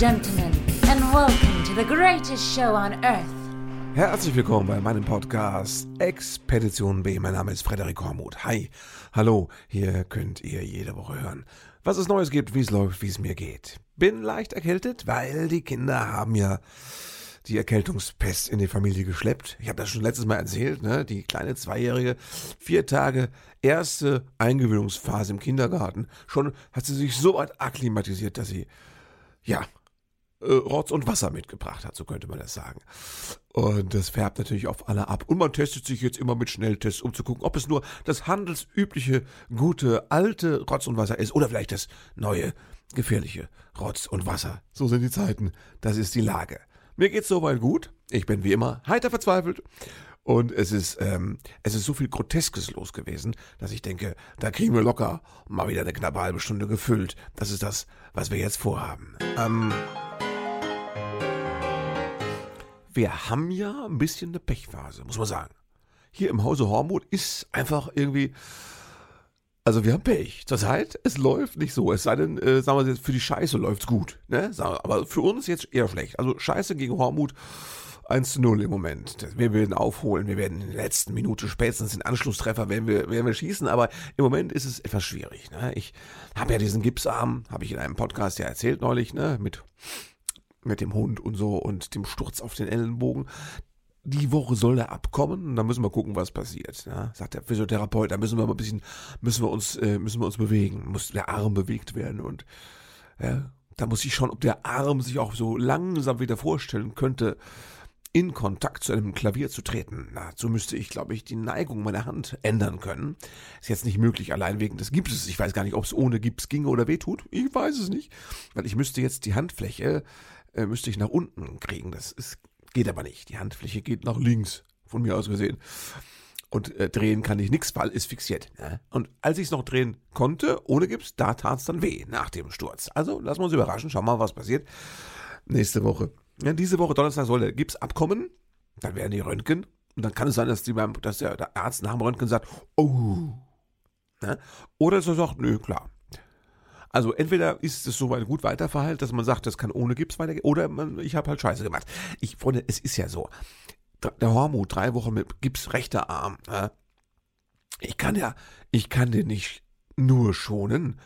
Gentlemen, and welcome to the greatest show on earth. Herzlich willkommen bei meinem Podcast Expedition B. Mein Name ist Frederik Hormuth. Hi, hallo, hier könnt ihr jede Woche hören, was es Neues gibt, wie es läuft, wie es mir geht. Bin leicht erkältet, weil die Kinder haben ja die Erkältungspest in die Familie geschleppt. Ich habe das schon letztes Mal erzählt, ne? Die kleine Zweijährige, vier Tage, erste Eingewöhnungsphase im Kindergarten. Schon hat sie sich so weit akklimatisiert, dass sie, ja, äh, Rotz und Wasser mitgebracht hat, so könnte man das sagen. Und das färbt natürlich auf alle ab. Und man testet sich jetzt immer mit Schnelltests, um zu gucken, ob es nur das handelsübliche, gute, alte Rotz und Wasser ist oder vielleicht das neue, gefährliche Rotz und Wasser. So sind die Zeiten. Das ist die Lage. Mir geht's soweit gut. Ich bin wie immer heiter verzweifelt. Und es ist, ähm, es ist so viel Groteskes los gewesen, dass ich denke, da kriegen wir locker mal wieder eine knappe halbe Stunde gefüllt. Das ist das, was wir jetzt vorhaben. Ähm, wir haben ja ein bisschen eine Pechphase, muss man sagen. Hier im Hause Hormut ist einfach irgendwie, also wir haben Pech. Zurzeit, es läuft nicht so. Es sei denn, äh, sagen wir jetzt, für die Scheiße läuft's gut. Ne? Aber für uns jetzt eher schlecht. Also Scheiße gegen Hormut 1 zu 0 im Moment. Wir werden aufholen. Wir werden in der letzten Minute spätestens den Anschlusstreffer werden wir, werden wir schießen. Aber im Moment ist es etwas schwierig. Ne? Ich habe ja diesen Gipsarm, habe ich in einem Podcast ja erzählt neulich, ne? mit mit dem Hund und so und dem Sturz auf den Ellenbogen die Woche soll er abkommen und dann müssen wir gucken, was passiert. Ja, sagt der Physiotherapeut, da müssen wir mal ein bisschen, müssen wir uns, äh, müssen wir uns bewegen, muss der Arm bewegt werden und ja, da muss ich schauen, ob der Arm sich auch so langsam wieder vorstellen könnte, in Kontakt zu einem Klavier zu treten. Dazu müsste ich, glaube ich, die Neigung meiner Hand ändern können. Ist jetzt nicht möglich, allein wegen des Gipses. Ich weiß gar nicht, ob es ohne Gips ginge oder wehtut. Ich weiß es nicht. Weil ich müsste jetzt die Handfläche, äh, müsste ich nach unten kriegen. Das ist Geht aber nicht. Die Handfläche geht nach links, von mir aus gesehen. Und äh, drehen kann ich nichts, weil ist fixiert. Ne? Und als ich es noch drehen konnte, ohne Gips, da tat es dann weh nach dem Sturz. Also lassen wir uns überraschen, schauen wir mal, was passiert. Nächste Woche. Ja, diese Woche, Donnerstag, soll der Gips abkommen. Dann werden die Röntgen. Und dann kann es sein, dass, die beim, dass der, der Arzt nach dem Röntgen sagt, oh. Ne? Oder dass er sagt, nö, klar, also entweder ist es soweit gut weiterverheilt, dass man sagt, das kann ohne Gips weitergehen, oder man, ich habe halt Scheiße gemacht. Ich, Freunde, es ist ja so. Der Hormut, drei Wochen mit Gips, rechter Arm. Äh, ich kann ja, ich kann den nicht nur schonen.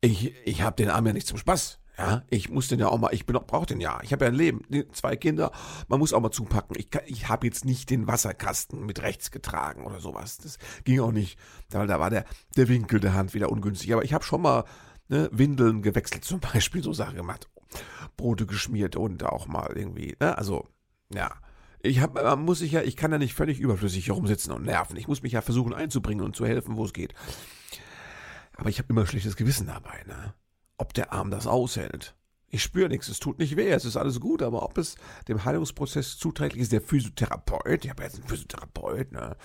Ich, ich habe den Arm ja nicht zum Spaß. Ja, ich muss den ja auch mal, ich brauche den ja. Ich habe ja ein Leben, zwei Kinder, man muss auch mal zupacken. Ich, ich habe jetzt nicht den Wasserkasten mit rechts getragen oder sowas. Das ging auch nicht, weil da war der, der Winkel der Hand wieder ungünstig. Aber ich habe schon mal ne, Windeln gewechselt zum Beispiel, so Sachen gemacht. Brote geschmiert und auch mal irgendwie, ne, also, ja. Ich hab, muss sich ja, ich kann ja nicht völlig überflüssig herumsitzen und nerven. Ich muss mich ja versuchen einzubringen und zu helfen, wo es geht. Aber ich habe immer schlechtes Gewissen dabei, ne? Ob der Arm das aushält. Ich spüre nichts, es tut nicht weh, es ist alles gut, aber ob es dem Heilungsprozess zuträglich ist, der Physiotherapeut, ich habe jetzt einen Physiotherapeut, ne?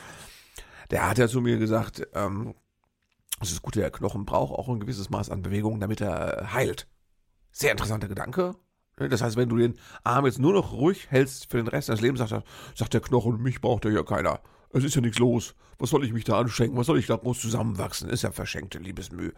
Der hat ja zu mir gesagt, ähm, es ist gut, der Knochen braucht auch ein gewisses Maß an Bewegung, damit er heilt. Sehr interessanter Gedanke. Ne, das heißt, wenn du den Arm jetzt nur noch ruhig hältst für den Rest deines Lebens, sagt, er, sagt der Knochen, mich braucht ja keiner. Es ist ja nichts los. Was soll ich mich da anschenken? Was soll ich da groß zusammenwachsen? Ist ja verschenkte Liebesmühe.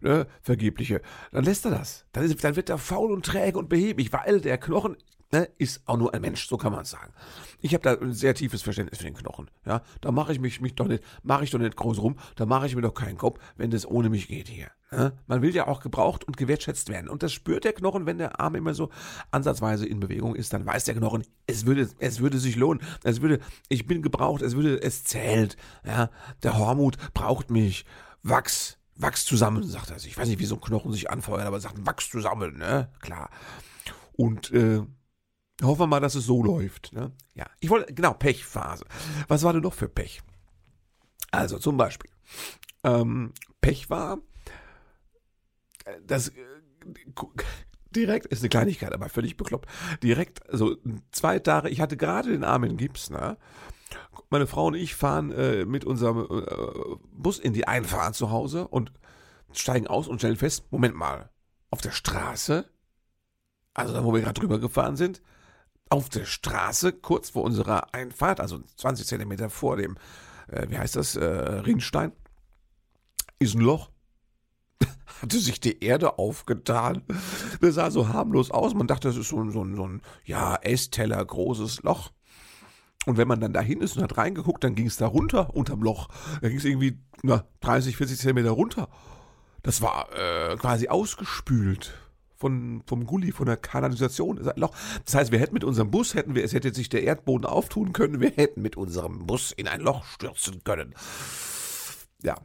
Ne? Vergebliche. Dann lässt er das. Dann, ist, dann wird er faul und träge und behäbig, weil der Knochen ne, ist auch nur ein Mensch, so kann man es sagen. Ich habe da ein sehr tiefes Verständnis für den Knochen. Ja, da mache ich mich, mich doch nicht, mache ich doch nicht groß rum, da mache ich mir doch keinen Kopf, wenn das ohne mich geht hier. Ja? Man will ja auch gebraucht und gewertschätzt werden. Und das spürt der Knochen, wenn der Arm immer so ansatzweise in Bewegung ist, dann weiß der Knochen, es würde, es würde sich lohnen. Es würde, ich bin gebraucht, es würde, es zählt. Ja, der Hormut braucht mich. Wachs, wachs zusammen, sagt er. Ich weiß nicht, wie so ein Knochen sich anfeuert, aber sagt, wachs zusammen, ne? Klar. Und äh, Hoffen wir mal, dass es so läuft. Ne? Ja, ich wollte, genau, Pechphase. Was war denn noch für Pech? Also zum Beispiel, ähm, Pech war, äh, das äh, direkt, ist eine Kleinigkeit, aber völlig bekloppt, direkt, also zwei Tage, ich hatte gerade den Arm in Gips, ne? Meine Frau und ich fahren äh, mit unserem äh, Bus in die Einfahrt zu Hause und steigen aus und stellen fest, Moment mal, auf der Straße, also da, wo wir gerade drüber gefahren sind, auf der Straße, kurz vor unserer Einfahrt, also 20 Zentimeter vor dem, äh, wie heißt das, äh, Rinnstein, ist ein Loch. hatte sich die Erde aufgetan. Das sah so harmlos aus. Man dachte, das ist so, ein, so, ein, so ein, ja, Essteller großes Loch. Und wenn man dann dahin ist und hat reingeguckt, dann ging es da runter unterm Loch. Da ging es irgendwie na, 30, 40 Zentimeter runter. Das war äh, quasi ausgespült von, vom Gully, von der Kanalisation. Das heißt, wir hätten mit unserem Bus, hätten wir, es hätte sich der Erdboden auftun können, wir hätten mit unserem Bus in ein Loch stürzen können. Ja.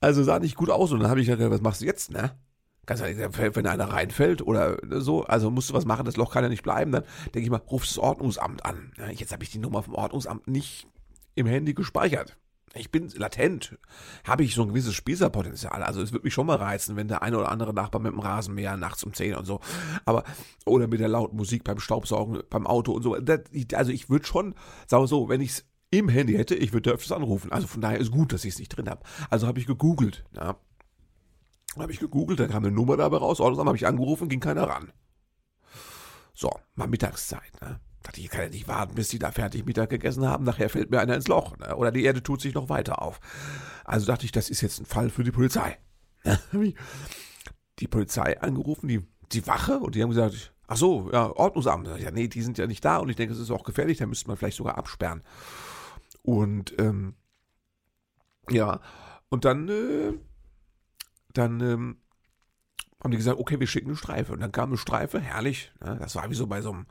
Also sah nicht gut aus und dann habe ich gedacht, was machst du jetzt, ne? Ganz ehrlich, wenn einer reinfällt oder so, also musst du was machen, das Loch kann ja nicht bleiben, dann denke ich mal, ruf das Ordnungsamt an. Jetzt habe ich die Nummer vom Ordnungsamt nicht im Handy gespeichert. Ich bin latent, habe ich so ein gewisses Spießerpotenzial. Also es würde mich schon mal reizen, wenn der eine oder andere Nachbar mit dem Rasenmäher nachts um 10 und so, aber oder mit der lauten Musik beim Staubsaugen, beim Auto und so. Das, also ich würde schon, sagen wir so, wenn ich es im Handy hätte, ich würde öfters anrufen. Also von daher ist gut, dass ich es nicht drin habe. Also habe ich gegoogelt. Ja. Habe ich gegoogelt, da kam eine Nummer dabei raus. Ordnungsamt habe ich angerufen, ging keiner ran. So, mal Mittagszeit. Ne? Dachte ich, kann ja nicht warten, bis die da fertig Mittag gegessen haben. Nachher fällt mir einer ins Loch. Ne? Oder die Erde tut sich noch weiter auf. Also dachte ich, das ist jetzt ein Fall für die Polizei. die Polizei angerufen, die, die Wache, und die haben gesagt, ach so, ja, Ordnungsamt. Ja, nee, die sind ja nicht da und ich denke, es ist auch gefährlich, da müsste man vielleicht sogar absperren. Und, ähm, ja, und dann, äh, dann, ähm, haben die gesagt, okay, wir schicken eine Streife. Und dann kam eine Streife, herrlich. Ne? Das war wie so bei so einem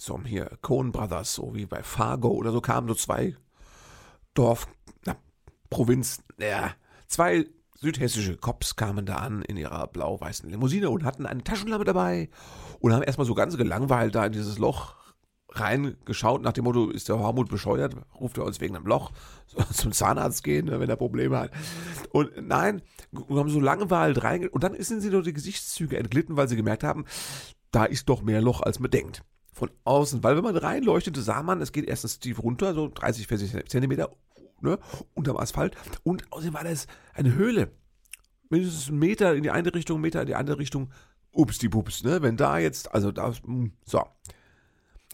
so hier Coen Brothers, so wie bei Fargo oder so, kamen so zwei Dorf, na, Provinz, ja, zwei südhessische Cops kamen da an in ihrer blau-weißen Limousine und hatten eine Taschenlampe dabei und haben erstmal so ganz gelangweilt da in dieses Loch reingeschaut, nach dem Motto, ist der Hormut bescheuert, ruft er uns wegen einem Loch? Zum Zahnarzt gehen, ne, wenn er Probleme hat. Und nein, wir haben so langweilig rein und dann sind sie durch die Gesichtszüge entglitten, weil sie gemerkt haben, da ist doch mehr Loch, als man denkt von außen, weil wenn man reinleuchtete, sah man, es geht erstens tief runter, so 30, 40 Zentimeter, ne, unterm Asphalt und außerdem war das eine Höhle. Mindestens einen Meter in die eine Richtung, einen Meter in die andere Richtung. Ups, die Pups, ne, wenn da jetzt, also da, hm, so.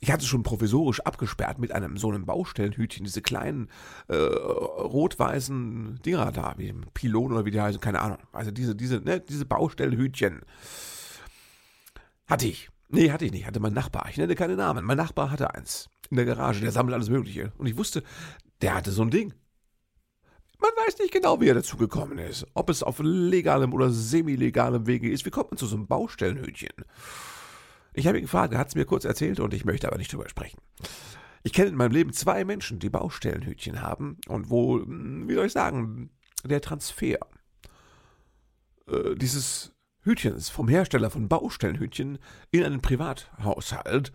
Ich hatte schon provisorisch abgesperrt mit einem so einem Baustellenhütchen, diese kleinen äh, rot-weißen Dinger da, wie Pylon oder wie die heißen, keine Ahnung. Also diese, diese, ne, diese Baustellenhütchen. Hatte ich. Nee, hatte ich nicht, hatte mein Nachbar. Ich nenne keine Namen. Mein Nachbar hatte eins. In der Garage, der sammelt alles Mögliche. Und ich wusste, der hatte so ein Ding. Man weiß nicht genau, wie er dazu gekommen ist. Ob es auf legalem oder semi-legalem Wege ist. Wie kommt man zu so einem Baustellenhütchen? Ich habe ihn gefragt, er hat es mir kurz erzählt und ich möchte aber nicht drüber sprechen. Ich kenne in meinem Leben zwei Menschen, die Baustellenhütchen haben und wo, hm, wie soll ich sagen, der Transfer äh, dieses Hütchens vom Hersteller von Baustellenhütchen in einen Privathaushalt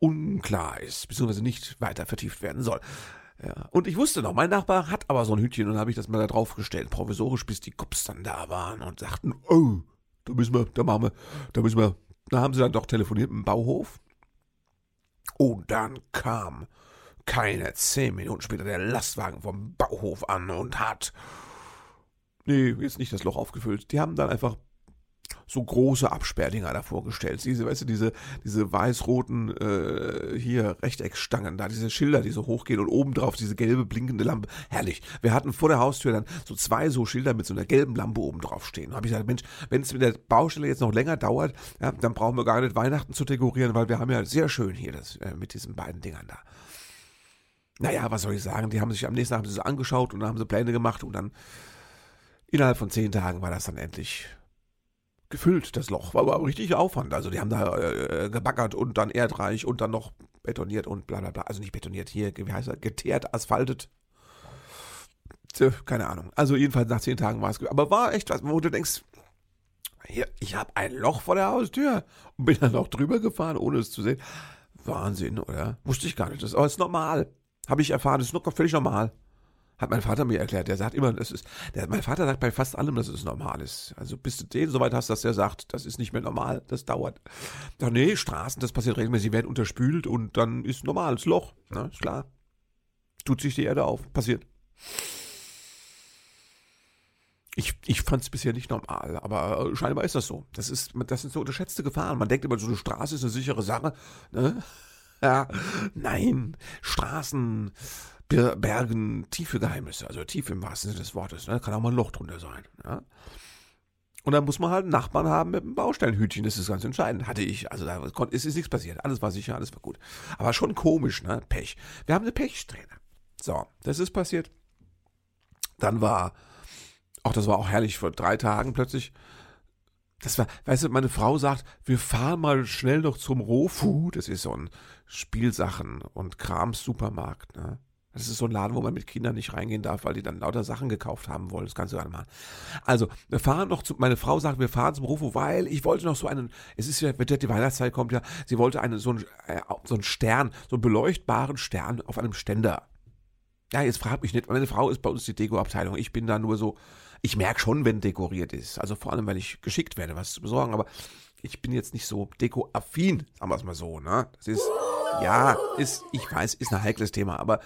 unklar ist, beziehungsweise nicht weiter vertieft werden soll. Ja. Und ich wusste noch, mein Nachbar hat aber so ein Hütchen und habe ich das mal da draufgestellt, provisorisch, bis die Cops dann da waren und sagten, oh, da müssen wir, da machen wir, da müssen wir. Da haben sie dann doch telefoniert dem Bauhof. Und dann kam keine zehn Minuten später der Lastwagen vom Bauhof an und hat, nee, jetzt nicht das Loch aufgefüllt. Die haben dann einfach so große Absperrdinger davor gestellt. Diese, weißt du, diese, diese weiß-roten äh, hier Rechteckstangen, da diese Schilder, die so hochgehen und obendrauf diese gelbe blinkende Lampe. Herrlich. Wir hatten vor der Haustür dann so zwei so Schilder mit so einer gelben Lampe oben drauf stehen. Da habe ich gesagt, Mensch, wenn es mit der Baustelle jetzt noch länger dauert, ja, dann brauchen wir gar nicht Weihnachten zu dekorieren, weil wir haben ja sehr schön hier das äh, mit diesen beiden Dingern da. Naja, was soll ich sagen? Die haben sich am nächsten Tag so angeschaut und dann haben sie Pläne gemacht und dann innerhalb von zehn Tagen war das dann endlich gefüllt, das Loch. War aber richtig Aufwand. Also die haben da äh, gebaggert und dann erdreich und dann noch betoniert und bla bla bla. Also nicht betoniert, hier, wie heißt das, geteert, asphaltet. Keine Ahnung. Also jedenfalls nach zehn Tagen war es. Aber war echt was, wo du denkst, hier, ich habe ein Loch vor der Haustür und bin dann auch drüber gefahren, ohne es zu sehen. Wahnsinn, oder? Wusste ich gar nicht. Das ist normal. Habe ich erfahren, das ist noch völlig normal. Hat mein Vater mir erklärt. Der sagt immer, das ist, der, mein Vater sagt bei fast allem, dass es normal ist. Also bis du den soweit hast, dass der sagt, das ist nicht mehr normal, das dauert. Doch nee, Straßen, das passiert regelmäßig, werden unterspült und dann ist normal, das Loch, ne, ist klar. Tut sich die Erde auf, passiert. Ich, ich fand es bisher nicht normal, aber scheinbar ist das so. Das, ist, das sind so unterschätzte Gefahren. Man denkt immer, so eine Straße ist eine sichere Sache. Ne? Ja, nein, Straßen, bergen tiefe Geheimnisse, also tief im wahrsten Sinne des Wortes. Ne? Kann auch mal ein Loch drunter sein. Ja? Und dann muss man halt einen Nachbarn haben mit einem Baustellenhütchen, das ist ganz entscheidend. Hatte ich, also da ist, ist nichts passiert. Alles war sicher, alles war gut. Aber schon komisch, ne? Pech. Wir haben eine Pechsträhne. So, das ist passiert. Dann war, auch das war auch herrlich, vor drei Tagen plötzlich, das war, weißt du, meine Frau sagt, wir fahren mal schnell noch zum Rohfu, das ist so ein Spielsachen- und Krams-Supermarkt, ne? Das ist so ein Laden, wo man mit Kindern nicht reingehen darf, weil die dann lauter Sachen gekauft haben wollen. Das kannst du gerade machen. Also, wir fahren noch zu, meine Frau sagt, wir fahren zum Rohfu, weil ich wollte noch so einen, es ist ja, die Weihnachtszeit kommt ja, sie wollte einen, so einen, äh, so einen Stern, so einen beleuchtbaren Stern auf einem Ständer. Ja, jetzt fragt mich nicht, meine Frau ist bei uns die Deko-Abteilung. Ich bin da nur so, ich merke schon, wenn dekoriert ist. Also vor allem, wenn ich geschickt werde, was zu besorgen. Aber ich bin jetzt nicht so deko-affin, sagen wir es mal so. Ne? Das ist, ja, ist, ich weiß, ist ein heikles Thema. Aber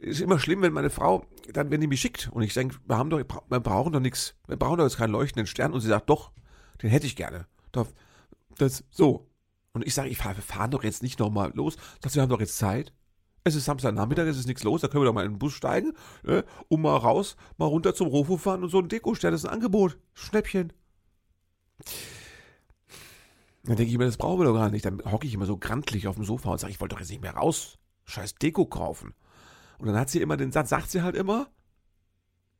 ist immer schlimm, wenn meine Frau, dann, wenn die mich schickt und ich denke, wir haben doch, wir brauchen doch nichts, wir brauchen doch jetzt keinen leuchtenden Stern. Und sie sagt, doch, den hätte ich gerne. Doch, das, so. Und ich sage, ich fahr, wir fahren doch jetzt nicht nochmal los. Das, wir haben doch jetzt Zeit. Es ist Samstagnachmittag, es ist nichts los, da können wir doch mal in den Bus steigen ne, und mal raus, mal runter zum Rofu fahren und so ein Dekostern, das ist ein Angebot. Schnäppchen. Dann denke ich mir, das brauchen wir doch gar nicht. Dann hocke ich immer so grantlich auf dem Sofa und sage, ich wollte doch jetzt nicht mehr raus. Scheiß Deko kaufen. Und dann hat sie immer den Satz, sagt sie halt immer,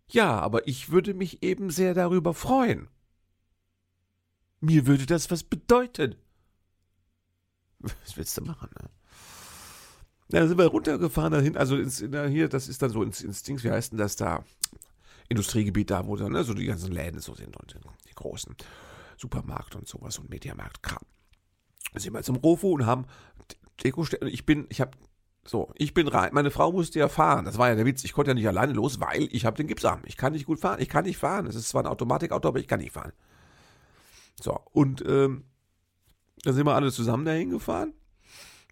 ja, aber ich würde mich eben sehr darüber freuen. Mir würde das was bedeuten. Was willst du machen, ne? Ja, dann sind wir runtergefahren dahin, also ins, in, hier, das ist dann so ins, Dings, wie heißt denn das da? Industriegebiet da, wo dann ne, so die ganzen Läden so sind und die großen Supermarkt und sowas und Mediamarkt Kram. Dann sind wir zum Rofo und haben Deko ich bin, ich habe so, ich bin rein, meine Frau musste ja fahren, das war ja der Witz, ich konnte ja nicht alleine los, weil ich habe den Gipsarm, ich kann nicht gut fahren, ich kann nicht fahren, es ist zwar ein Automatikauto, aber ich kann nicht fahren. So, und ähm, dann sind wir alle zusammen dahin gefahren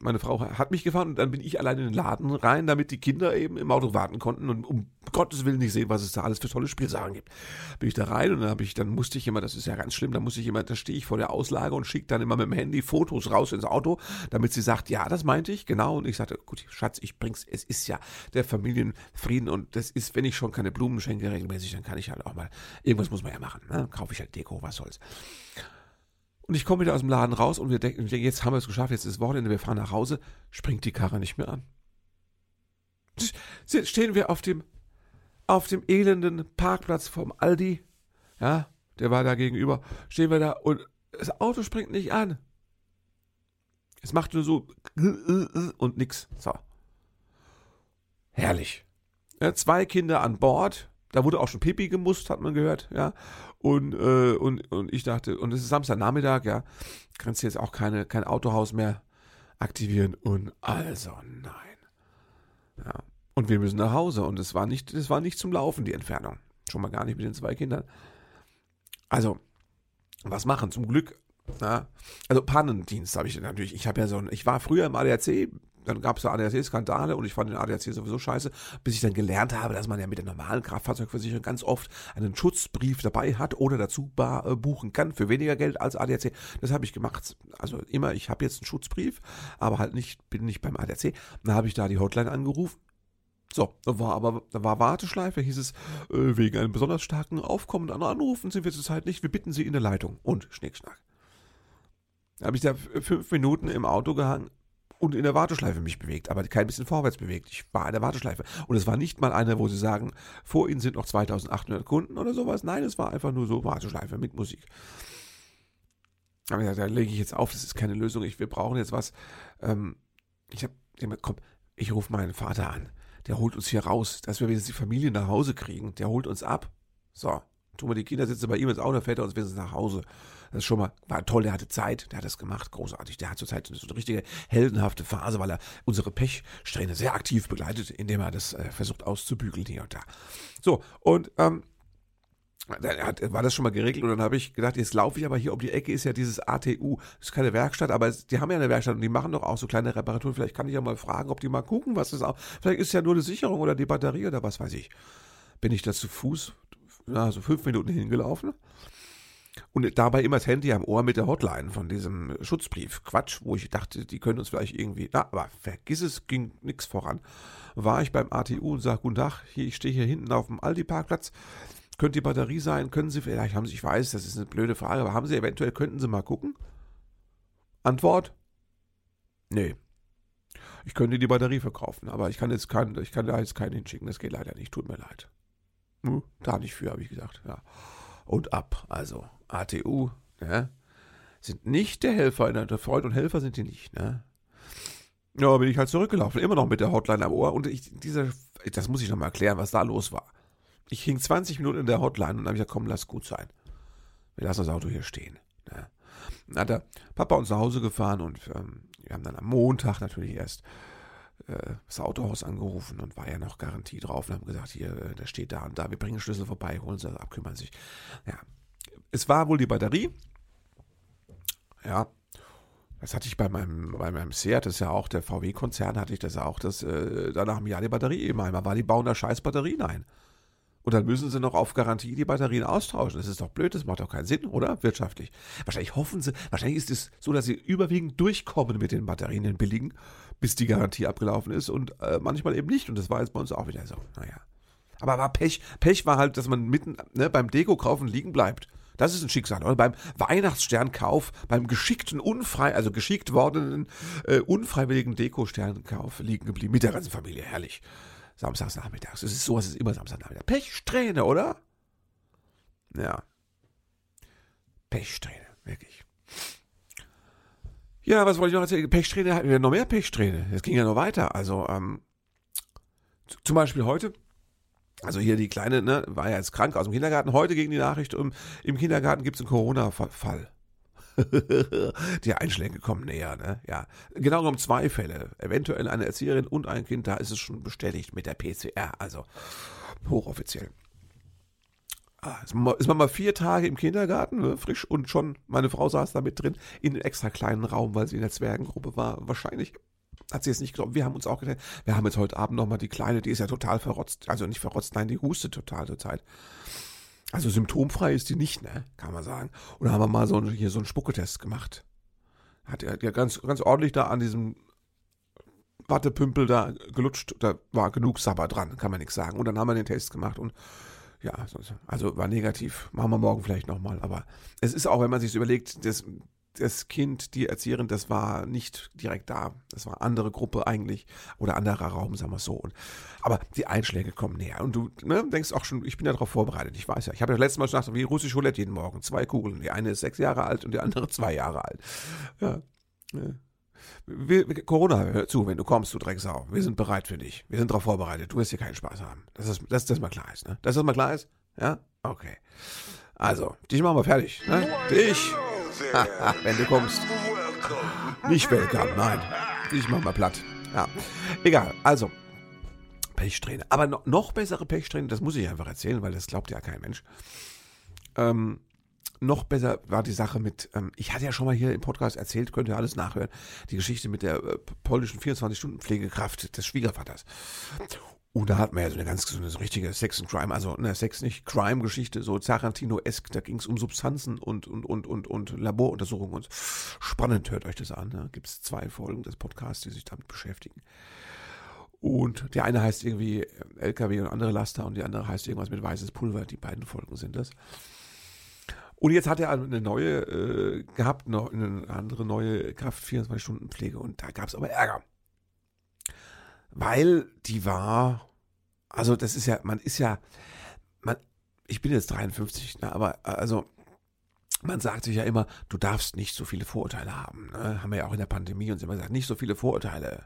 meine Frau hat mich gefahren und dann bin ich allein in den Laden rein, damit die Kinder eben im Auto warten konnten und um Gottes Willen nicht sehen, was es da alles für tolle Spielsachen gibt. Bin ich da rein und dann habe ich, dann musste ich immer, das ist ja ganz schlimm, da musste ich immer, da stehe ich vor der Auslage und schicke dann immer mit dem Handy Fotos raus ins Auto, damit sie sagt, ja, das meinte ich, genau. Und ich sagte, gut, Schatz, ich bring's, es ist ja der Familienfrieden und das ist, wenn ich schon keine Blumen schenke regelmäßig, dann kann ich halt auch mal, irgendwas muss man ja machen, ne? Kaufe ich halt Deko, was soll's. Und ich komme wieder aus dem Laden raus und wir denken, jetzt haben wir es geschafft, jetzt ist Wochenende, wir fahren nach Hause, springt die Karre nicht mehr an. Stehen wir auf dem, auf dem elenden Parkplatz vom Aldi, ja, der war da gegenüber, stehen wir da und das Auto springt nicht an. Es macht nur so und nix. So. Herrlich. Ja, zwei Kinder an Bord, da wurde auch schon Pipi gemusst, hat man gehört, ja. Und, äh, und, und ich dachte, und es ist Samstagnachmittag, ja, kannst du jetzt auch keine, kein Autohaus mehr aktivieren. Und also nein. Ja. Und wir müssen nach Hause. Und es war nicht, es war nicht zum Laufen, die Entfernung. Schon mal gar nicht mit den zwei Kindern. Also, was machen? Zum Glück. Ja. Also Pannendienst habe ich natürlich. Ich habe ja so ein, ich war früher im ADAC, dann gab es da ADAC-Skandale und ich fand den ADAC sowieso scheiße, bis ich dann gelernt habe, dass man ja mit der normalen Kraftfahrzeugversicherung ganz oft einen Schutzbrief dabei hat oder dazu äh, buchen kann für weniger Geld als ADAC. Das habe ich gemacht. Also immer, ich habe jetzt einen Schutzbrief, aber halt nicht, bin nicht beim ADAC. Dann habe ich da die Hotline angerufen. So, da war aber, da war Warteschleife, hieß es, äh, wegen einem besonders starken Aufkommen an Anrufen sind wir zurzeit nicht, wir bitten Sie in der Leitung. Und Schnickschnack. Da habe ich da fünf Minuten im Auto gehangen, und in der Warteschleife mich bewegt, aber kein bisschen vorwärts bewegt. Ich war in der Warteschleife. Und es war nicht mal eine, wo sie sagen, vor ihnen sind noch 2800 Kunden oder sowas. Nein, es war einfach nur so Warteschleife mit Musik. Aber ja, da lege ich jetzt auf, das ist keine Lösung. Ich, wir brauchen jetzt was. Ähm, ich habe, komm, ich rufe meinen Vater an. Der holt uns hier raus, dass wir wenigstens die Familie nach Hause kriegen. Der holt uns ab. So, tun wir die Kinder sitzen bei ihm ins Auto, fährt er uns wenigstens nach Hause. Das ist schon mal, war toll, der hatte Zeit, der hat das gemacht, großartig. Der hat zurzeit so eine richtige heldenhafte Phase, weil er unsere Pechsträhne sehr aktiv begleitet, indem er das äh, versucht auszubügeln hier und da. So, und ähm, dann hat, war das schon mal geregelt und dann habe ich gedacht, jetzt laufe ich aber hier um die Ecke, ist ja dieses ATU, das ist keine Werkstatt, aber es, die haben ja eine Werkstatt und die machen doch auch so kleine Reparaturen. Vielleicht kann ich ja mal fragen, ob die mal gucken, was das auch, vielleicht ist ja nur eine Sicherung oder die Batterie oder was weiß ich. Bin ich da zu Fuß, na, so fünf Minuten hingelaufen und dabei immer das Handy am Ohr mit der Hotline von diesem Schutzbrief. Quatsch, wo ich dachte, die können uns vielleicht irgendwie. Na, aber vergiss es, ging nichts voran. War ich beim ATU und sag, guten Tag, hier, ich stehe hier hinten auf dem Aldi-Parkplatz. könnte die Batterie sein, können Sie vielleicht, haben Sie, ich weiß, das ist eine blöde Frage, aber haben Sie eventuell, könnten Sie mal gucken? Antwort? Nee. Ich könnte die Batterie verkaufen, aber ich kann jetzt kein, ich kann da jetzt keinen hinschicken, das geht leider nicht, tut mir leid. Hm, da nicht für, habe ich gesagt, ja. Und ab, also ATU, ne? Sind nicht der Helfer, der Freund und Helfer sind die nicht, ne? Ja, bin ich halt zurückgelaufen, immer noch mit der Hotline am Ohr und ich, dieser, das muss ich nochmal erklären, was da los war. Ich hing 20 Minuten in der Hotline und dann habe ich gesagt, komm, lass gut sein. Wir lassen das Auto hier stehen. Ne? Dann hat der Papa uns nach Hause gefahren und ähm, wir haben dann am Montag natürlich erst äh, das Autohaus angerufen und war ja noch Garantie drauf und haben gesagt, hier, äh, der steht da und da, wir bringen Schlüssel vorbei, holen sie ab, kümmern sich. Ja, es war wohl die Batterie. Ja, das hatte ich bei meinem, bei meinem Seat, das ist ja auch der VW-Konzern, hatte ich das auch, dass äh, da nach einem Jahr die Batterie eben einmal war, die bauen da scheiß Batterien ein. Und dann müssen sie noch auf Garantie die Batterien austauschen. Das ist doch blöd, das macht doch keinen Sinn, oder? Wirtschaftlich. Wahrscheinlich hoffen sie, wahrscheinlich ist es so, dass sie überwiegend durchkommen mit den Batterien, den billigen, bis die Garantie abgelaufen ist und äh, manchmal eben nicht. Und das war jetzt bei uns auch wieder so. Naja. Aber war Pech. Pech war halt, dass man mitten ne, beim Deko-Kaufen liegen bleibt. Das ist ein Schicksal. Oder beim Weihnachtssternkauf, beim geschickten, unfrei, also geschickt wordenen, äh, unfreiwilligen Deko-Sternkauf liegen geblieben. Mit der ganzen Familie. Herrlich. Samstags nachmittags. Es ist so, es ist immer Samstagnachmittag. Pechsträhne, oder? Ja. Pechsträhne, wirklich. Ja, was wollte ich noch erzählen? Pechsträhne hatten wir noch mehr Pechsträhne. Es ging ja noch weiter. Also, ähm, zum Beispiel heute, also hier die Kleine, ne, war ja jetzt krank aus dem Kindergarten. Heute ging die Nachricht um, im Kindergarten gibt es einen Corona-Fall. die Einschläge kommen näher, ne? Ja. Genau genommen zwei Fälle. Eventuell eine Erzieherin und ein Kind, da ist es schon bestätigt mit der PCR, also hochoffiziell. Ah, ist, man, mal vier Tage im Kindergarten, ne, frisch und schon, meine Frau saß da mit drin, in einem extra kleinen Raum, weil sie in der Zwergengruppe war. Wahrscheinlich hat sie es nicht geglaubt. Wir haben uns auch gedacht, wir haben jetzt heute Abend nochmal die Kleine, die ist ja total verrotzt, also nicht verrotzt, nein, die hustet total zur Zeit. Also symptomfrei ist die nicht, ne? Kann man sagen. Und da haben wir mal so einen, hier so einen Spucketest gemacht. Hat er ja ganz, ganz ordentlich da an diesem Wattepümpel da gelutscht. Da war genug Sabber dran, kann man nichts sagen. Und dann haben wir den Test gemacht und ja, also war negativ. Machen wir morgen vielleicht nochmal. Aber es ist auch, wenn man sich überlegt, das, das Kind, die Erzieherin, das war nicht direkt da. Das war andere Gruppe eigentlich oder anderer Raum, sagen wir so. Und, aber die Einschläge kommen näher. Und du ne, denkst auch schon, ich bin ja darauf vorbereitet. Ich weiß ja, ich habe ja letztes Mal schon gesagt, wie russisch Roulette jeden Morgen. Zwei Kugeln. Die eine ist sechs Jahre alt und die andere zwei Jahre alt. Ja. ja. Wir, Corona, hör zu, wenn du kommst, du Drecksau. Wir sind bereit für dich. Wir sind darauf vorbereitet. Du wirst hier keinen Spaß haben. Dass das, dass das mal klar ist, ne? Dass das mal klar ist? Ja? Okay. Also, dich machen wir fertig, ne? Dich. wenn du kommst. Nicht welcome, nein. Ich mach mal platt. Ja. Egal, also. Pechsträhne. Aber no, noch bessere Pechsträhne, das muss ich einfach erzählen, weil das glaubt ja kein Mensch. Ähm, noch besser war die Sache mit, ähm, ich hatte ja schon mal hier im Podcast erzählt, könnt ihr alles nachhören, die Geschichte mit der äh, polnischen 24-Stunden-Pflegekraft des Schwiegervaters. Und da hat man ja so eine ganz so eine richtige Sex and Crime, also ne, Sex nicht, Crime-Geschichte, so Tarantino-esk, da ging es um Substanzen und, und, und, und, und Laboruntersuchungen und spannend, hört euch das an. Ne? Gibt es zwei Folgen des Podcasts, die sich damit beschäftigen. Und die eine heißt irgendwie LKW und andere Laster und die andere heißt irgendwas mit weißes Pulver. Die beiden Folgen sind das. Und jetzt hat er eine neue äh, gehabt, eine andere neue Kraft 24 Stunden Pflege und da gab es aber Ärger weil die war, also das ist ja, man ist ja, man, ich bin jetzt 53, ne, aber also man sagt sich ja immer, du darfst nicht so viele Vorurteile haben. Ne? Haben wir ja auch in der Pandemie uns immer gesagt, nicht so viele Vorurteile.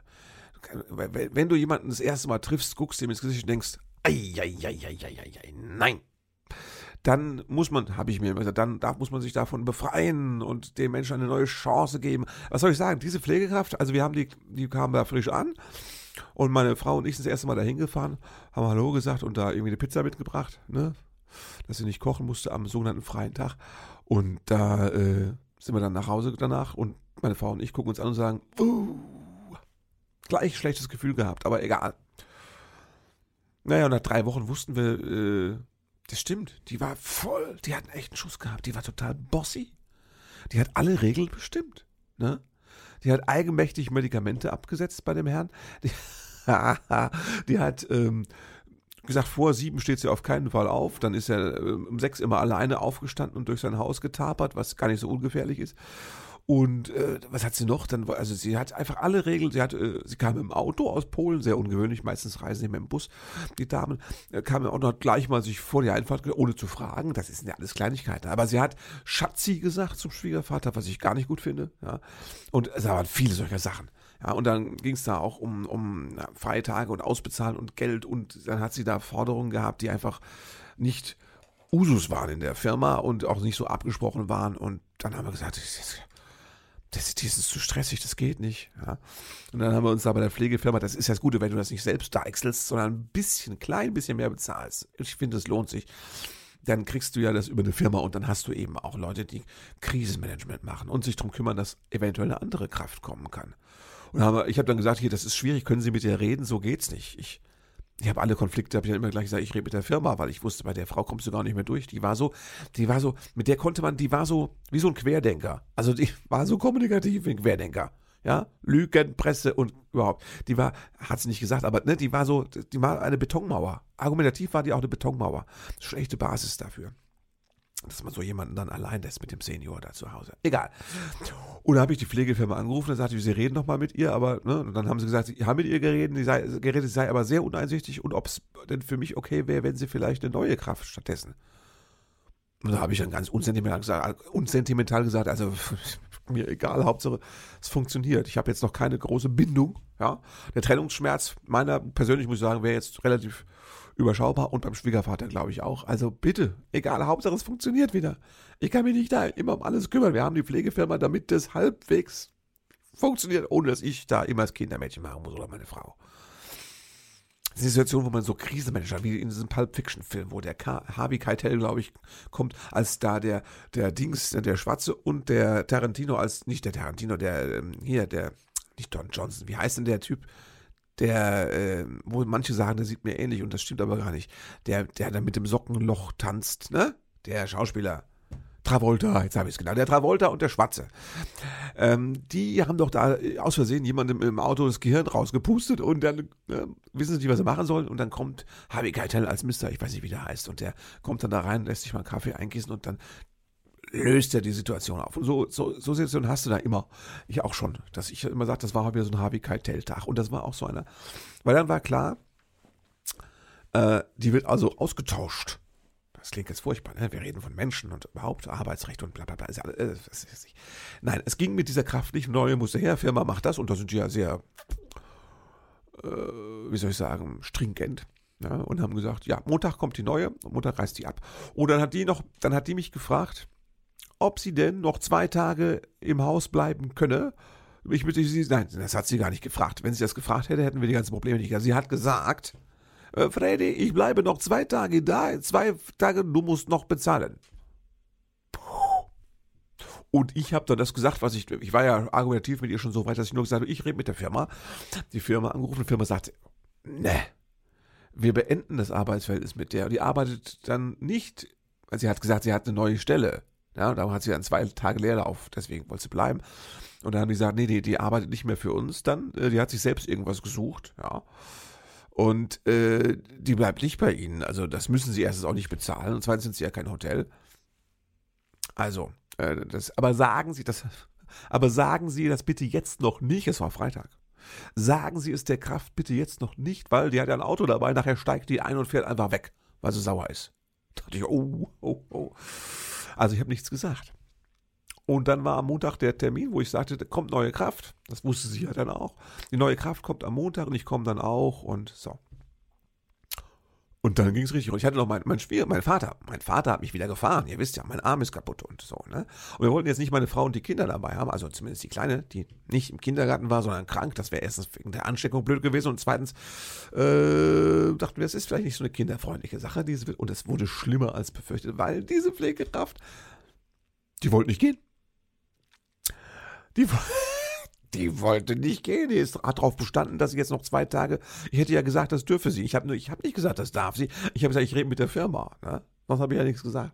Wenn du jemanden das erste Mal triffst, guckst ihm ins Gesicht und denkst, ei, ei, ei, ei, ei, ei, nein. Dann muss man, habe ich mir immer gesagt, dann darf, muss man sich davon befreien und dem Menschen eine neue Chance geben. Was soll ich sagen? Diese Pflegekraft, also wir haben die, die kamen da frisch an und meine Frau und ich sind das erste Mal dahin gefahren, haben Hallo gesagt und da irgendwie eine Pizza mitgebracht, ne? Dass sie nicht kochen musste am sogenannten freien Tag. Und da äh, sind wir dann nach Hause danach und meine Frau und ich gucken uns an und sagen, uh, gleich schlechtes Gefühl gehabt, aber egal. Naja, und nach drei Wochen wussten wir, äh, das stimmt, die war voll, die hat einen echten Schuss gehabt, die war total bossy. Die hat alle Regeln bestimmt, ne? Die hat eigenmächtig Medikamente abgesetzt bei dem Herrn. Die, die hat ähm, gesagt, vor sieben steht sie auf keinen Fall auf. Dann ist er äh, um sechs immer alleine aufgestanden und durch sein Haus getapert, was gar nicht so ungefährlich ist. Und äh, was hat sie noch? Dann, also sie hat einfach alle Regeln. Sie hat, äh, sie kam im Auto aus Polen, sehr ungewöhnlich. Meistens reisen sie mit dem Bus. Die Damen äh, kam im Auto und hat gleich mal sich vor die Einfahrt, ohne zu fragen. Das sind ja alles Kleinigkeiten. Aber sie hat Schatzi gesagt zum Schwiegervater, was ich gar nicht gut finde. Ja. Und es waren viele solcher Sachen. Ja, und dann ging es da auch um, um Feiertage und Ausbezahlen und Geld und dann hat sie da Forderungen gehabt, die einfach nicht Usus waren in der Firma und auch nicht so abgesprochen waren. Und dann haben wir gesagt, das, das, das ist zu stressig, das geht nicht. Ja. Und dann haben wir uns da bei der Pflegefirma, das ist ja das Gute, wenn du das nicht selbst deichselst, sondern ein bisschen, klein bisschen mehr bezahlst. Ich finde, das lohnt sich dann kriegst du ja das über eine Firma und dann hast du eben auch Leute, die Krisenmanagement machen und sich darum kümmern, dass eventuell eine andere Kraft kommen kann. Und haben, ich habe dann gesagt, hier, das ist schwierig, können Sie mit ihr reden? So geht's nicht. Ich, ich habe alle Konflikte, habe ich dann immer gleich gesagt, ich rede mit der Firma, weil ich wusste, bei der Frau kommst du gar nicht mehr durch. Die war so, die war so, mit der konnte man, die war so wie so ein Querdenker. Also die war so kommunikativ wie ein Querdenker. Ja, Lügenpresse und überhaupt. Die war, hat sie nicht gesagt, aber ne, die war so, die war eine Betonmauer. Argumentativ war die auch eine Betonmauer. Schlechte Basis dafür dass man so jemanden dann allein lässt mit dem Senior da zu Hause. Egal. Und da habe ich die Pflegefirma angerufen und sagte, sie reden noch mal mit ihr, aber ne, und dann haben sie gesagt, sie haben mit ihr geredet, sie sei, geredet, sie sei aber sehr uneinsichtig und ob es denn für mich okay wäre, wenn sie vielleicht eine neue Kraft stattdessen. Und da habe ich dann ganz unsentimental gesagt, unsentimental gesagt, also mir egal, Hauptsache es funktioniert. Ich habe jetzt noch keine große Bindung, ja. Der Trennungsschmerz meiner persönlich muss ich sagen, wäre jetzt relativ überschaubar und beim Schwiegervater glaube ich auch. Also bitte, egal, Hauptsache es funktioniert wieder. Ich kann mich nicht da immer um alles kümmern. Wir haben die Pflegefirma, damit das halbwegs funktioniert, ohne dass ich da immer das Kindermädchen machen muss oder meine Frau. Das eine Situation, wo man so Krisenmanager, wie in diesem Pulp Fiction Film, wo der Harvey Keitel, glaube ich, kommt, als da der, der Dings, der Schwarze und der Tarantino als, nicht der Tarantino, der, ähm, hier, der, nicht Don Johnson, wie heißt denn der Typ? Der, äh, wo manche sagen, der sieht mir ähnlich und das stimmt aber gar nicht. Der, der da mit dem Sockenloch tanzt, ne? Der Schauspieler. Travolta, jetzt habe ich es genannt, der Travolta und der Schwarze. Ähm, die haben doch da aus Versehen jemandem im Auto das Gehirn rausgepustet und dann äh, wissen sie nicht, was sie machen sollen und dann kommt Harvey Keitel als Mister, ich weiß nicht, wie der heißt, und der kommt dann da rein, lässt sich mal einen Kaffee eingießen und dann löst er die Situation auf. Und so, so, so Situationen hast du da immer. Ich auch schon. Dass ich immer sage, das war wieder so ein Harvey Keitel-Tag. Und das war auch so einer. Weil dann war klar, äh, die wird also ausgetauscht. Das klingt jetzt furchtbar, ne? Wir reden von Menschen und überhaupt Arbeitsrecht und bla bla bla. Äh, Nein, es ging mit dieser Kraft nicht. Neue musste her, Firma macht das und da sind die ja sehr, äh, wie soll ich sagen, stringent. Ja, und haben gesagt, ja, Montag kommt die neue, Montag reißt die ab. Und dann hat die noch, dann hat die mich gefragt, ob sie denn noch zwei Tage im Haus bleiben könne. Ich bitte sie, nein, das hat sie gar nicht gefragt. Wenn sie das gefragt hätte, hätten wir die ganzen Probleme nicht. Sie hat gesagt, äh, Freddy, ich bleibe noch zwei Tage da, zwei Tage, du musst noch bezahlen. Und ich habe dann das gesagt, was ich, ich war ja argumentativ mit ihr schon so weit, dass ich nur gesagt habe, ich rede mit der Firma. Die Firma angerufen, die Firma sagt, ne, wir beenden das Arbeitsverhältnis mit der. Und die arbeitet dann nicht, weil sie hat gesagt, sie hat eine neue Stelle. Ja, da hat sie dann zwei Tage Leerlauf, deswegen wollte sie bleiben. Und dann haben die gesagt, nee, die, die arbeitet nicht mehr für uns dann. Äh, die hat sich selbst irgendwas gesucht, ja. Und äh, die bleibt nicht bei ihnen. Also das müssen sie erstens auch nicht bezahlen. Und zweitens sind sie ja kein Hotel. Also, äh, das, aber sagen Sie das, aber sagen Sie das bitte jetzt noch nicht. Es war Freitag. Sagen Sie es der Kraft bitte jetzt noch nicht, weil die hat ja ein Auto dabei. Nachher steigt die ein und fährt einfach weg, weil sie sauer ist. Da dachte ich, oh, oh, oh. Also ich habe nichts gesagt. Und dann war am Montag der Termin, wo ich sagte, da kommt neue Kraft. Das wusste sie ja dann auch. Die neue Kraft kommt am Montag und ich komme dann auch und so. Und dann ging es richtig. Und ich hatte noch mein, mein Schwieger, mein Vater. Mein Vater hat mich wieder gefahren. Ihr wisst ja, mein Arm ist kaputt und so. Ne? Und wir wollten jetzt nicht meine Frau und die Kinder dabei haben. Also zumindest die Kleine, die nicht im Kindergarten war, sondern krank. Das wäre erstens wegen der Ansteckung blöd gewesen. Und zweitens äh, dachten wir, es ist vielleicht nicht so eine kinderfreundliche Sache. Diese, und es wurde schlimmer als befürchtet, weil diese Pflegekraft, die wollte nicht gehen. Die wollte die wollte nicht gehen. Die ist, hat darauf bestanden, dass sie jetzt noch zwei Tage. Ich hätte ja gesagt, das dürfe sie. Ich habe hab nicht gesagt, das darf sie. Ich habe gesagt, ich rede mit der Firma. Ne? Sonst habe ich ja nichts gesagt.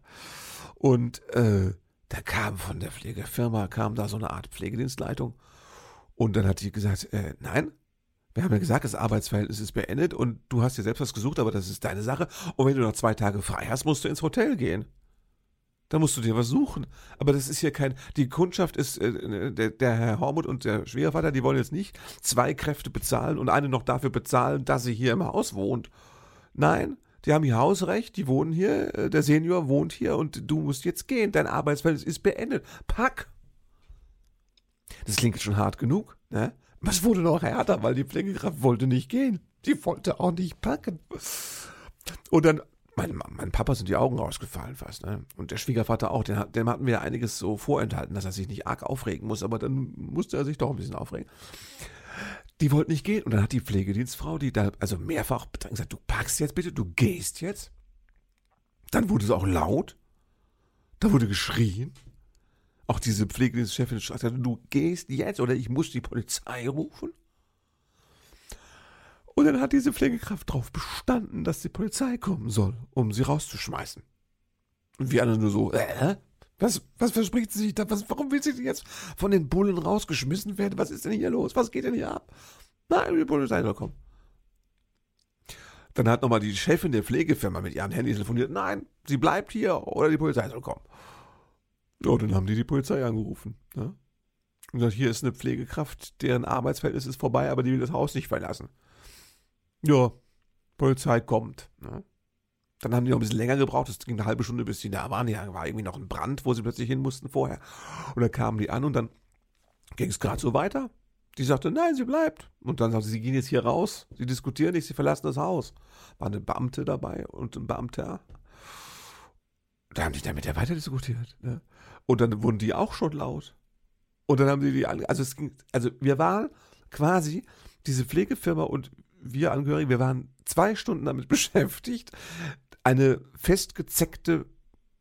Und äh, da kam von der Pflegefirma kam da so eine Art Pflegedienstleitung. Und dann hat die gesagt, äh, nein, Wir haben ja gesagt, das Arbeitsverhältnis ist beendet und du hast dir selbst was gesucht, aber das ist deine Sache. Und wenn du noch zwei Tage frei hast, musst du ins Hotel gehen. Da musst du dir was suchen. Aber das ist hier kein. Die Kundschaft ist, äh, der, der Herr Hormuth und der Schwiegervater, die wollen jetzt nicht zwei Kräfte bezahlen und eine noch dafür bezahlen, dass sie hier im Haus wohnt. Nein, die haben hier Hausrecht, die wohnen hier, äh, der Senior wohnt hier und du musst jetzt gehen. Dein Arbeitsverhältnis ist beendet. Pack! Das klingt schon hart genug, ne? Was wurde noch härter, weil die Pflegekraft wollte nicht gehen. Die wollte auch nicht packen. Und dann mein, mein Papa sind die Augen rausgefallen fast, ne? Und der Schwiegervater auch, den, dem hatten wir einiges so vorenthalten, dass er sich nicht arg aufregen muss, aber dann musste er sich doch ein bisschen aufregen. Die wollten nicht gehen. Und dann hat die Pflegedienstfrau, die da also mehrfach gesagt, du packst jetzt bitte, du gehst jetzt. Dann wurde es auch laut. Da wurde geschrien. Auch diese Pflegedienstchefin sagte, du gehst jetzt oder ich muss die Polizei rufen. Und dann hat diese Pflegekraft darauf bestanden, dass die Polizei kommen soll, um sie rauszuschmeißen. Und wir alle nur so, äh? Was, was verspricht sie sich da? Was, warum will sie denn jetzt von den Bullen rausgeschmissen werden? Was ist denn hier los? Was geht denn hier ab? Nein, die Polizei soll kommen. Dann hat nochmal die Chefin der Pflegefirma mit ihrem Handy telefoniert. Nein, sie bleibt hier oder die Polizei soll kommen. Ja, dann haben die die Polizei angerufen. Ne? Und gesagt, hier ist eine Pflegekraft, deren Arbeitsverhältnis ist vorbei, aber die will das Haus nicht verlassen. Ja, Polizei kommt. Ne? Dann haben die noch ein bisschen länger gebraucht. Es ging eine halbe Stunde, bis sie da waren. Ja, war irgendwie noch ein Brand, wo sie plötzlich hin mussten vorher. Und dann kamen die an und dann ging es gerade so weiter. Die sagte, nein, sie bleibt. Und dann sagte sie, sie gehen jetzt hier raus. Sie diskutieren nicht, sie verlassen das Haus. War eine Beamte dabei und ein Beamter. Da haben die dann mit der weiter diskutiert. Ne? Und dann wurden die auch schon laut. Und dann haben sie die, also es ging, also wir waren quasi diese Pflegefirma und wir Angehörige, wir waren zwei Stunden damit beschäftigt, eine festgezeckte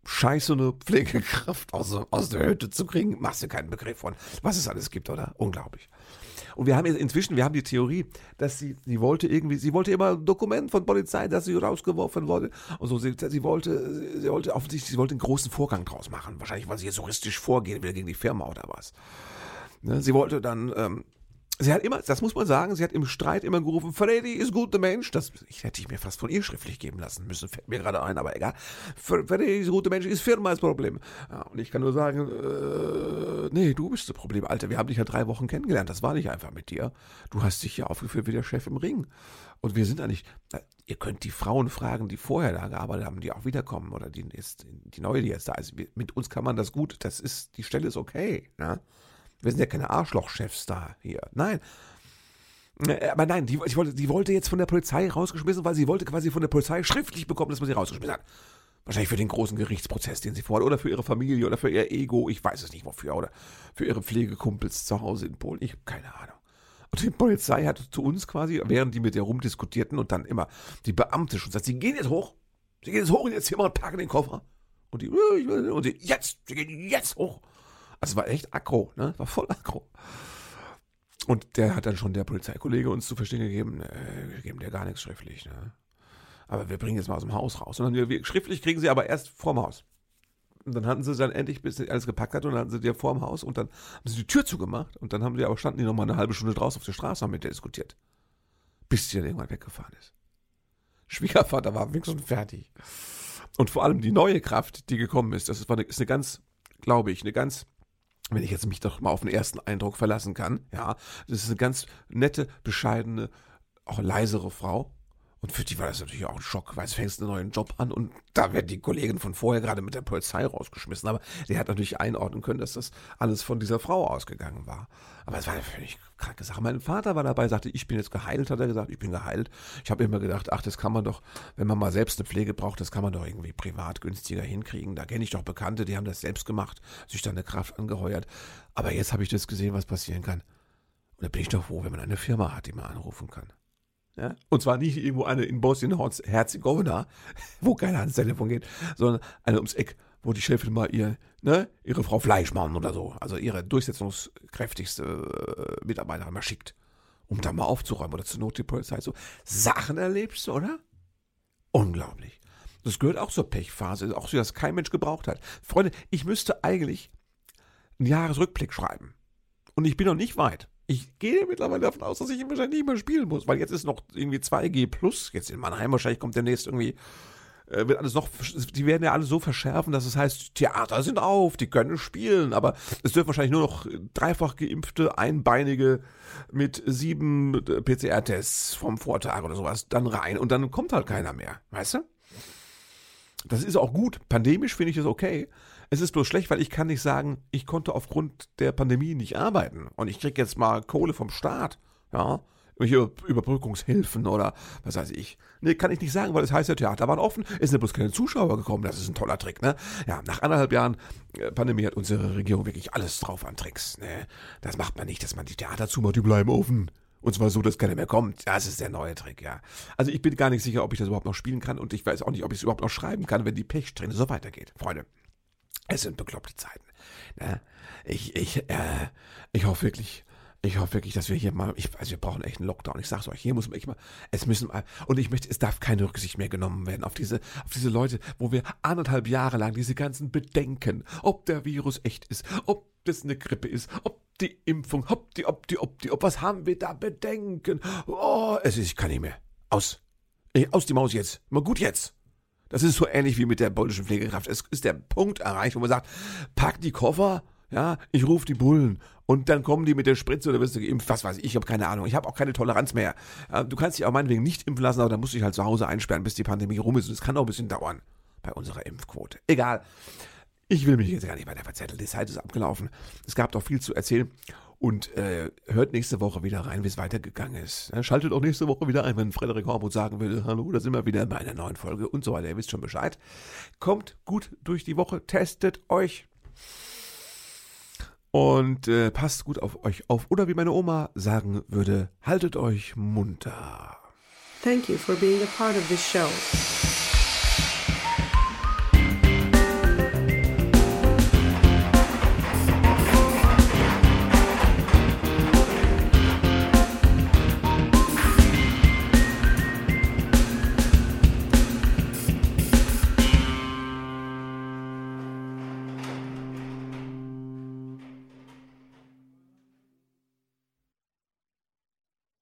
scheiße Pflegekraft aus, aus der Hütte zu kriegen, machst du keinen Begriff von, was es alles gibt, oder? Unglaublich. Und wir haben inzwischen, wir haben die Theorie, dass sie, sie wollte irgendwie, sie wollte immer ein Dokument von Polizei, dass sie rausgeworfen wurde. Und so, sie, sie wollte, sie wollte offensichtlich, sie wollte einen großen Vorgang draus machen. Wahrscheinlich, weil sie jetzt juristisch vorgehen will gegen die Firma oder was. Ne, sie wollte dann ähm, Sie hat immer, das muss man sagen, sie hat im Streit immer gerufen, Freddy ist guter Mensch. Das ich, hätte ich mir fast von ihr schriftlich geben lassen müssen, fällt mir gerade ein, aber egal. Freddy ist guter Mensch, ist Firma das Problem. Ja, und ich kann nur sagen, äh, nee, du bist das Problem, Alter. Wir haben dich ja drei Wochen kennengelernt. Das war nicht einfach mit dir. Du hast dich ja aufgeführt wie der Chef im Ring. Und wir sind eigentlich, ihr könnt die Frauen fragen, die vorher da gearbeitet haben, die auch wiederkommen oder die, ist, die neue, die jetzt da ist. Mit uns kann man das gut. Das ist, die Stelle ist okay. Ja? Wir sind ja keine Arschlochchefs da hier. Nein. Äh, aber nein, die, ich wollte, die wollte jetzt von der Polizei rausgeschmissen, weil sie wollte quasi von der Polizei schriftlich bekommen, dass man sie rausgeschmissen hat. Wahrscheinlich für den großen Gerichtsprozess, den sie vorhat, oder für ihre Familie, oder für ihr Ego, ich weiß es nicht wofür, oder für ihre Pflegekumpels zu Hause in Polen, ich habe keine Ahnung. Und die Polizei hat zu uns quasi, während die mit ihr rumdiskutierten und dann immer die Beamte schon sagt, sie gehen jetzt hoch, sie gehen jetzt hoch in ihr Zimmer und packen den Koffer. Und die, und die, jetzt, sie gehen jetzt hoch. Also war echt aggro, ne? War voll aggro. Und der hat dann schon der Polizeikollege uns zu verstehen gegeben, äh, wir geben dir gar nichts schriftlich, ne? Aber wir bringen jetzt mal aus dem Haus raus. Und dann wir, schriftlich kriegen sie aber erst vorm Haus. Und dann hatten sie dann endlich, bis sie alles gepackt hat, und dann hatten sie dir vorm Haus und dann haben sie die Tür zugemacht und dann haben die aber standen die noch mal eine halbe Stunde draußen auf der Straße haben mit der diskutiert. Bis sie dann irgendwann weggefahren ist. Schwiegervater war wenigstens fertig. Und vor allem die neue Kraft, die gekommen ist, das ist eine ganz, glaube ich, eine ganz wenn ich jetzt mich doch mal auf den ersten Eindruck verlassen kann, ja, das ist eine ganz nette, bescheidene, auch leisere Frau. Und für die war das natürlich auch ein Schock, weil es fängst einen neuen Job an und da werden die Kollegen von vorher gerade mit der Polizei rausgeschmissen. Aber der hat natürlich einordnen können, dass das alles von dieser Frau ausgegangen war. Aber es war eine völlig kranke Sache. Mein Vater war dabei, sagte, ich bin jetzt geheilt, hat er gesagt, ich bin geheilt. Ich habe immer gedacht, ach, das kann man doch, wenn man mal selbst eine Pflege braucht, das kann man doch irgendwie privat günstiger hinkriegen. Da kenne ich doch Bekannte, die haben das selbst gemacht, sich dann eine Kraft angeheuert. Aber jetzt habe ich das gesehen, was passieren kann. Und da bin ich doch froh, wenn man eine Firma hat, die man anrufen kann. Ja? Und zwar nicht irgendwo eine in Bosnien-Herzegowina, wo keiner ans Telefon geht, sondern eine ums Eck, wo die Chefin mal ihr, ne, ihre Frau Fleischmann oder so, also ihre durchsetzungskräftigste äh, Mitarbeiterin mal schickt, um da mal aufzuräumen oder zur Not die Polizei. So Sachen erlebst du, oder? Unglaublich. Das gehört auch zur Pechphase, auch so, dass kein Mensch gebraucht hat. Freunde, ich müsste eigentlich einen Jahresrückblick schreiben. Und ich bin noch nicht weit. Ich gehe mittlerweile davon aus, dass ich ihn wahrscheinlich nicht mehr spielen muss, weil jetzt ist noch irgendwie 2G plus. Jetzt in Mannheim wahrscheinlich kommt demnächst irgendwie äh, wird alles noch, die werden ja alle so verschärfen, dass es heißt, Theater sind auf, die können spielen, aber es dürfen wahrscheinlich nur noch dreifach geimpfte, einbeinige mit sieben äh, PCR-Tests vom Vortag oder sowas dann rein und dann kommt halt keiner mehr, weißt du? Das ist auch gut. Pandemisch finde ich das okay. Es ist bloß schlecht, weil ich kann nicht sagen, ich konnte aufgrund der Pandemie nicht arbeiten und ich krieg jetzt mal Kohle vom Staat, ja Überbrückungshilfen oder was weiß ich. Nee, kann ich nicht sagen, weil das heißt, ja, Theater waren offen, es sind bloß keine Zuschauer gekommen. Das ist ein toller Trick, ne? Ja, nach anderthalb Jahren äh, Pandemie hat unsere Regierung wirklich alles drauf an Tricks, ne? Das macht man nicht, dass man die Theater zumacht, die bleiben offen. Und zwar so, dass keiner mehr kommt. Das ist der neue Trick, ja. Also ich bin gar nicht sicher, ob ich das überhaupt noch spielen kann und ich weiß auch nicht, ob ich es überhaupt noch schreiben kann, wenn die Pechsträhne so weitergeht. Freunde, es sind bekloppte Zeiten. Ne? Ich, ich, äh, ich hoffe wirklich, ich hoffe wirklich, dass wir hier mal, ich, also wir brauchen echt einen Lockdown. Ich sag's euch, hier muss man echt mal, es müssen mal, und ich möchte, es darf keine Rücksicht mehr genommen werden auf diese, auf diese Leute, wo wir anderthalb Jahre lang diese ganzen Bedenken, ob der Virus echt ist, ob das eine Grippe ist, ob die Impfung, ob die, ob die, ob die, ob was haben wir da Bedenken? Oh, es ist, ich kann nicht mehr. Aus. Aus die Maus jetzt. Mal gut jetzt. Das ist so ähnlich wie mit der polnischen Pflegekraft. Es ist der Punkt erreicht, wo man sagt, pack die Koffer, ja, ich rufe die Bullen und dann kommen die mit der Spritze oder wirst du geimpft, was weiß ich, ich habe keine Ahnung. Ich habe auch keine Toleranz mehr. Du kannst dich auch meinetwegen nicht impfen lassen, aber dann musst du dich halt zu Hause einsperren, bis die Pandemie rum ist. Und es kann auch ein bisschen dauern bei unserer Impfquote. Egal. Ich will mich jetzt gar nicht weiter verzetteln. Die Zeit ist abgelaufen. Es gab doch viel zu erzählen. Und äh, hört nächste Woche wieder rein, wie es weitergegangen ist. Schaltet auch nächste Woche wieder ein, wenn Frederik Hormuth sagen will, hallo, da sind wir wieder bei einer neuen Folge und so weiter. Ihr wisst schon Bescheid. Kommt gut durch die Woche, testet euch. Und äh, passt gut auf euch auf. Oder wie meine Oma sagen würde, haltet euch munter. Thank you for being a part of this show.